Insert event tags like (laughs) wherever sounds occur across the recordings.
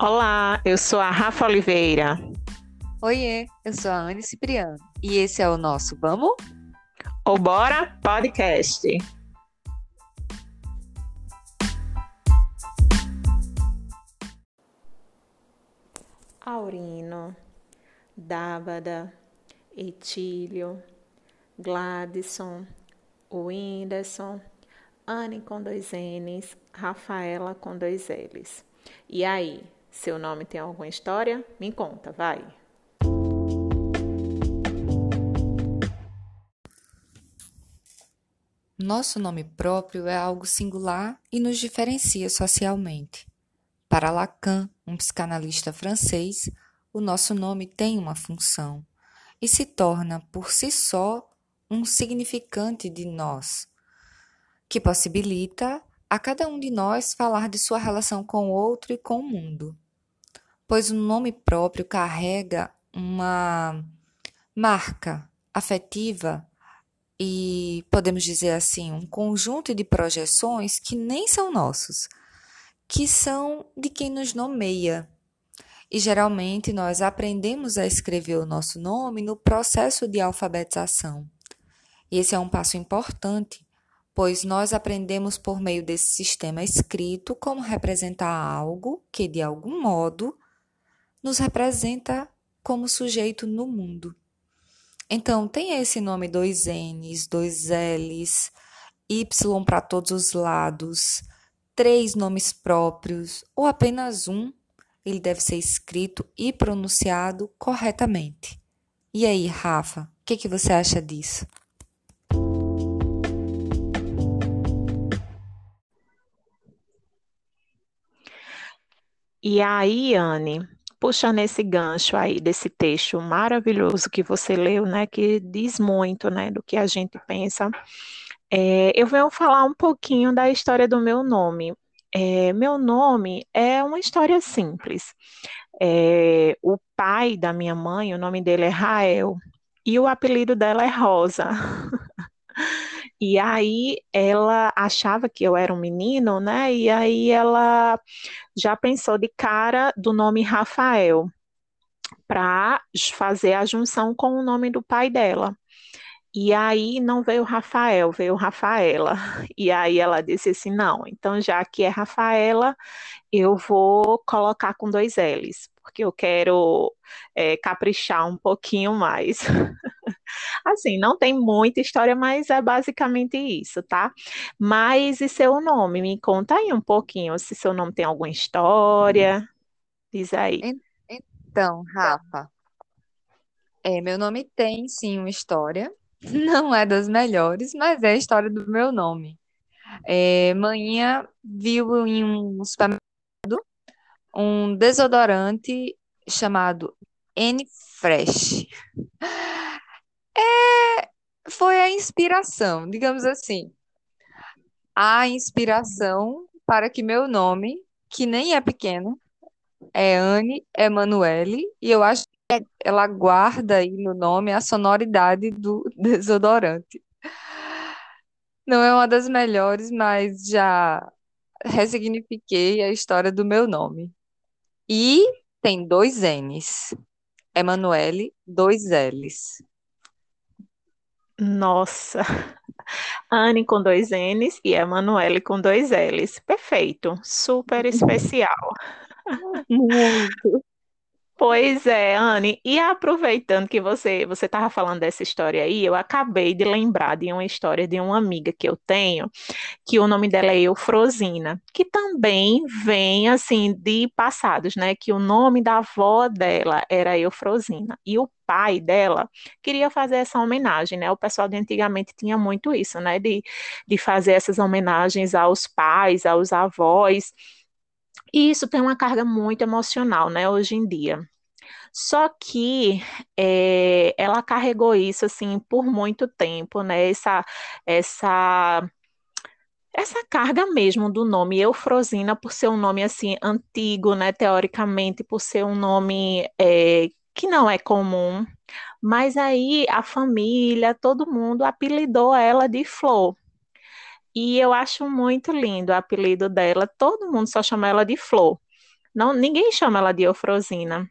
Olá, eu sou a Rafa Oliveira. Oiê, eu sou a Anne Cipriano e esse é o nosso Vamos? Ou Bora Podcast. Aurino, Dábada, Etílio, Gladson, Whindersson, Anne com dois N's, Rafaela com dois L's. E aí, seu nome tem alguma história? Me conta, vai. Nosso nome próprio é algo singular e nos diferencia socialmente. Para Lacan, um psicanalista francês, o nosso nome tem uma função e se torna por si só um significante de nós, que possibilita a cada um de nós falar de sua relação com o outro e com o mundo pois o nome próprio carrega uma marca afetiva e, podemos dizer assim, um conjunto de projeções que nem são nossos, que são de quem nos nomeia. E geralmente nós aprendemos a escrever o nosso nome no processo de alfabetização. E esse é um passo importante, pois nós aprendemos por meio desse sistema escrito como representar algo que, de algum modo, nos representa como sujeito no mundo. Então, tem esse nome dois N's, dois L's, Y para todos os lados, três nomes próprios ou apenas um, ele deve ser escrito e pronunciado corretamente. E aí, Rafa, o que, que você acha disso? E aí, Anne, puxando esse gancho aí desse texto maravilhoso que você leu, né, que diz muito, né, do que a gente pensa, é, eu venho falar um pouquinho da história do meu nome. É, meu nome é uma história simples. É, o pai da minha mãe, o nome dele é Rael, e o apelido dela é Rosa. (laughs) E aí ela achava que eu era um menino, né? E aí ela já pensou de cara do nome Rafael para fazer a junção com o nome do pai dela. E aí não veio Rafael, veio Rafaela. (laughs) E aí ela disse assim: não, então já que é Rafaela, eu vou colocar com dois L's, porque eu quero é, caprichar um pouquinho mais. (laughs) assim, não tem muita história, mas é basicamente isso, tá? Mas e seu nome? Me conta aí um pouquinho, se seu nome tem alguma história. Diz aí. Então, Rafa, é, meu nome tem sim uma história. (laughs) Não é das melhores, mas é a história do meu nome. É, manhã viu em um supermercado um desodorante chamado N-Fresh. É, foi a inspiração, digamos assim. A inspiração para que meu nome, que nem é pequeno, é Anne Emanuele, e eu acho que ela guarda aí no nome a sonoridade do (laughs) desodorante. Não é uma das melhores, mas já ressignifiquei a história do meu nome. E tem dois N's. Emanuele, dois L's. Nossa, (laughs) Anne com dois N's e Emanuele com dois L's. Perfeito, super (laughs) especial. Muito. Pois é, Anne, e aproveitando que você você estava falando dessa história aí, eu acabei de lembrar de uma história de uma amiga que eu tenho, que o nome dela é Eufrosina, que também vem assim de passados, né? Que o nome da avó dela era Eufrosina e o pai dela queria fazer essa homenagem, né? O pessoal de antigamente tinha muito isso, né? De, de fazer essas homenagens aos pais, aos avós. E isso tem uma carga muito emocional, né, hoje em dia. Só que é, ela carregou isso assim por muito tempo, né? Essa, essa, essa carga mesmo do nome Eufrosina, por ser um nome assim antigo, né? Teoricamente, por ser um nome é, que não é comum. Mas aí a família, todo mundo apelidou ela de Flor. E eu acho muito lindo o apelido dela. Todo mundo só chama ela de Flor. Não, ninguém chama ela de Eufrosina.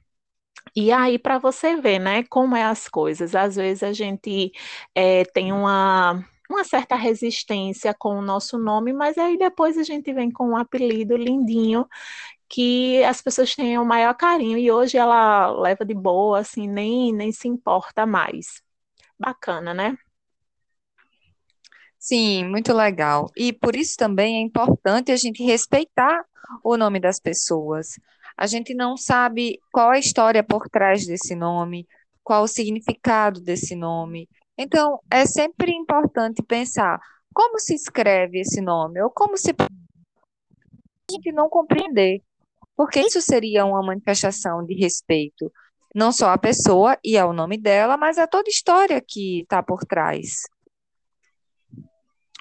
E aí, para você ver, né, como é as coisas, às vezes a gente é, tem uma, uma certa resistência com o nosso nome, mas aí depois a gente vem com um apelido lindinho que as pessoas têm o maior carinho e hoje ela leva de boa, assim, nem, nem se importa mais. Bacana, né? Sim, muito legal. E por isso também é importante a gente respeitar o nome das pessoas. A gente não sabe qual a história por trás desse nome, qual o significado desse nome. Então, é sempre importante pensar como se escreve esse nome, ou como se a gente não compreender, porque isso seria uma manifestação de respeito, não só à pessoa e ao nome dela, mas a toda a história que está por trás.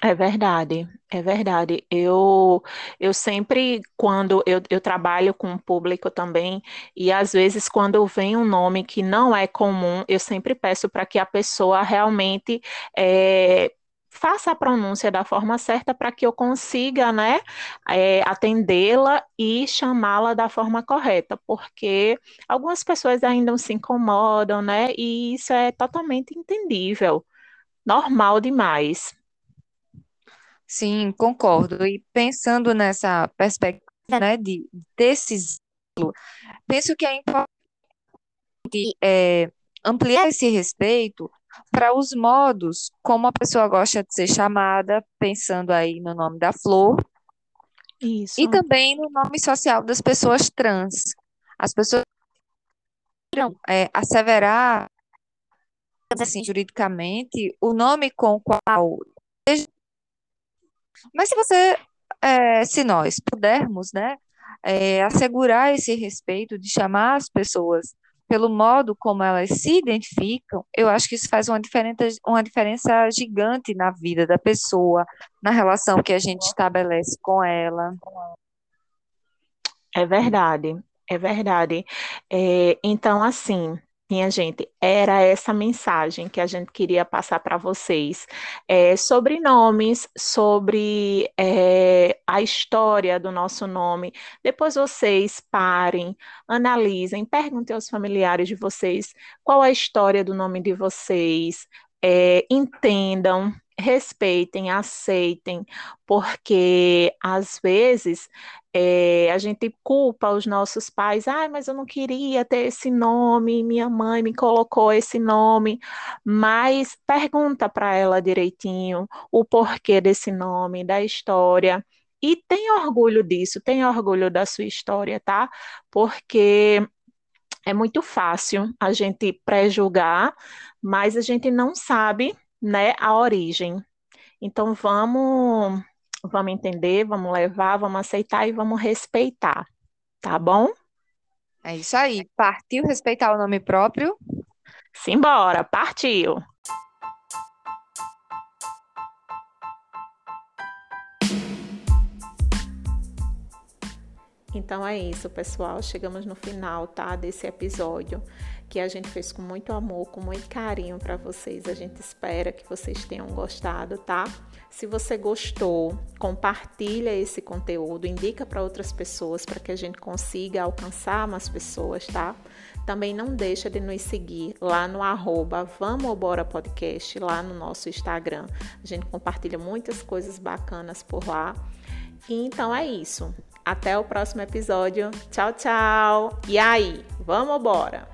É verdade, é verdade. Eu, eu sempre, quando eu, eu trabalho com o público também, e às vezes quando vem um nome que não é comum, eu sempre peço para que a pessoa realmente é, faça a pronúncia da forma certa para que eu consiga, né, é, atendê-la e chamá-la da forma correta, porque algumas pessoas ainda se incomodam, né, e isso é totalmente entendível, normal demais. Sim, concordo. E pensando nessa perspectiva, né, de desses, penso que é importante é, ampliar esse respeito para os modos como a pessoa gosta de ser chamada, pensando aí no nome da flor, Isso. e também no nome social das pessoas trans. As pessoas é, asseverar, assim, juridicamente, o nome com o qual mas se você, é, se nós pudermos, né, é, assegurar esse respeito de chamar as pessoas pelo modo como elas se identificam, eu acho que isso faz uma diferença, uma diferença gigante na vida da pessoa, na relação que a gente estabelece com ela. É verdade, é verdade. É, então, assim, minha gente, era essa mensagem que a gente queria passar para vocês é, sobre nomes, sobre é, a história do nosso nome. Depois vocês parem, analisem, perguntem aos familiares de vocês qual a história do nome de vocês, é, entendam, respeitem, aceitem, porque às vezes é, a gente culpa os nossos pais, ai, mas eu não queria ter esse nome, minha mãe me colocou esse nome, mas pergunta para ela direitinho o porquê desse nome, da história. E tem orgulho disso, tem orgulho da sua história, tá? Porque é muito fácil a gente pré-julgar, mas a gente não sabe, né, a origem. Então vamos, vamos entender, vamos levar, vamos aceitar e vamos respeitar, tá bom? É isso aí. Partiu respeitar o nome próprio? Simbora, partiu! Então é isso, pessoal. Chegamos no final, tá, desse episódio que a gente fez com muito amor, com muito carinho para vocês. A gente espera que vocês tenham gostado, tá? Se você gostou, compartilha esse conteúdo, indica para outras pessoas para que a gente consiga alcançar mais pessoas, tá? Também não deixa de nos seguir lá no arroba Vamos Bora Podcast, lá no nosso Instagram. A gente compartilha muitas coisas bacanas por lá. E então é isso. Até o próximo episódio. Tchau, tchau. E aí, vamos embora!